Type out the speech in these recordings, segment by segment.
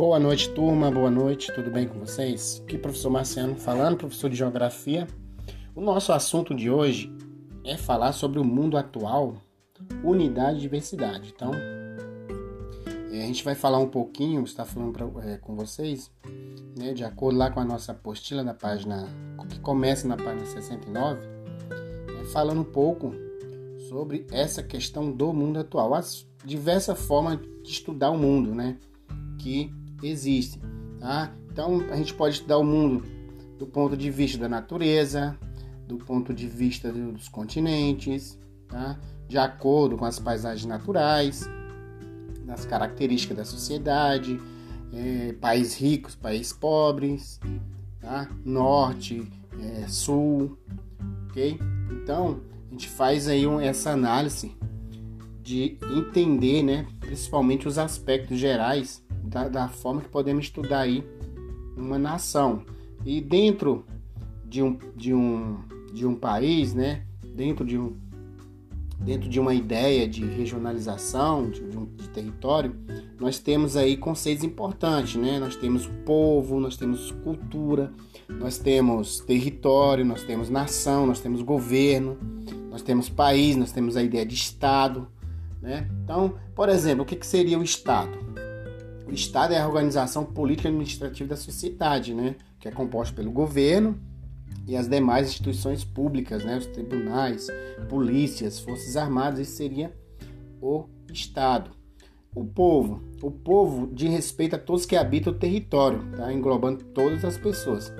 Boa noite, turma. Boa noite. Tudo bem com vocês? Aqui, professor Marciano falando, professor de Geografia. O nosso assunto de hoje é falar sobre o mundo atual, unidade e diversidade. Então, é, a gente vai falar um pouquinho, está falando pra, é, com vocês, né, de acordo lá com a nossa apostila da página, que começa na página 69, é, falando um pouco sobre essa questão do mundo atual, as diversas formas de estudar o mundo, né? Que existem, tá? Então a gente pode estudar o mundo do ponto de vista da natureza, do ponto de vista dos continentes, tá? De acordo com as paisagens naturais, das características da sociedade, é, países ricos, países pobres, tá? Norte, é, sul, ok? Então a gente faz aí essa análise de entender, né, principalmente os aspectos gerais da, da forma que podemos estudar aí uma nação. E dentro de um, de um, de um país, né, dentro de um, dentro de uma ideia de regionalização de, de, um, de território, nós temos aí conceitos importantes, né? Nós temos povo, nós temos cultura, nós temos território, nós temos nação, nós temos governo, nós temos país, nós temos a ideia de estado, né? Então, por exemplo, o que, que seria o Estado? O Estado é a organização política e administrativa da sociedade, né? que é composta pelo governo e as demais instituições públicas, né? os tribunais, polícias, forças armadas, isso seria o Estado. O povo, o povo de respeito a todos que habitam o território, tá? englobando todas as pessoas,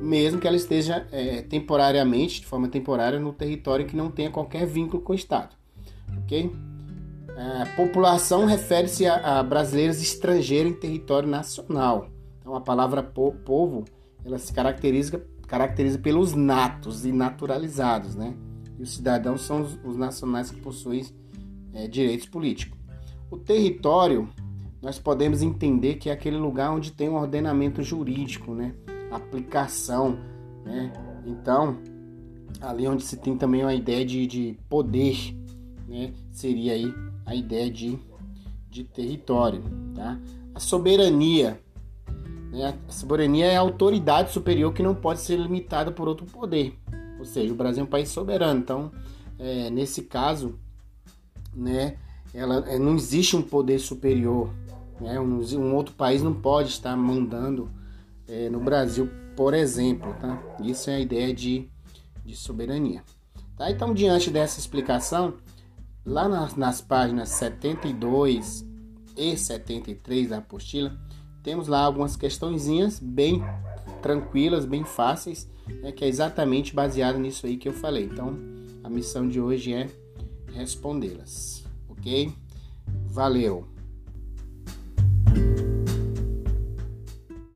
mesmo que ela esteja é, temporariamente, de forma temporária, no território que não tenha qualquer vínculo com o Estado, ok? É, população refere-se a, a, brasileiros estrangeiros em território nacional. Então a palavra po, povo ela se caracteriza, caracteriza pelos natos e naturalizados, né? E os cidadãos são os, os nacionais que possuem é, direitos políticos. O território nós podemos entender que é aquele lugar onde tem um ordenamento jurídico, né? Aplicação, né? Então ali onde se tem também uma ideia de, de poder, né? Seria aí a ideia de, de território. Tá? A soberania. Né? A soberania é a autoridade superior que não pode ser limitada por outro poder. Ou seja, o Brasil é um país soberano. Então, é, nesse caso, né, ela, é, não existe um poder superior. Né? Um, um, outro país não pode estar mandando é, no Brasil, por exemplo. Tá? Isso é a ideia de, de soberania. Tá? Então, diante dessa explicação, Lá nas, nas páginas 72 e 73 da apostila, temos lá algumas questõezinhas bem tranquilas, bem fáceis, né, que é exatamente baseado nisso aí que eu falei. Então, a missão de hoje é respondê-las, ok? Valeu!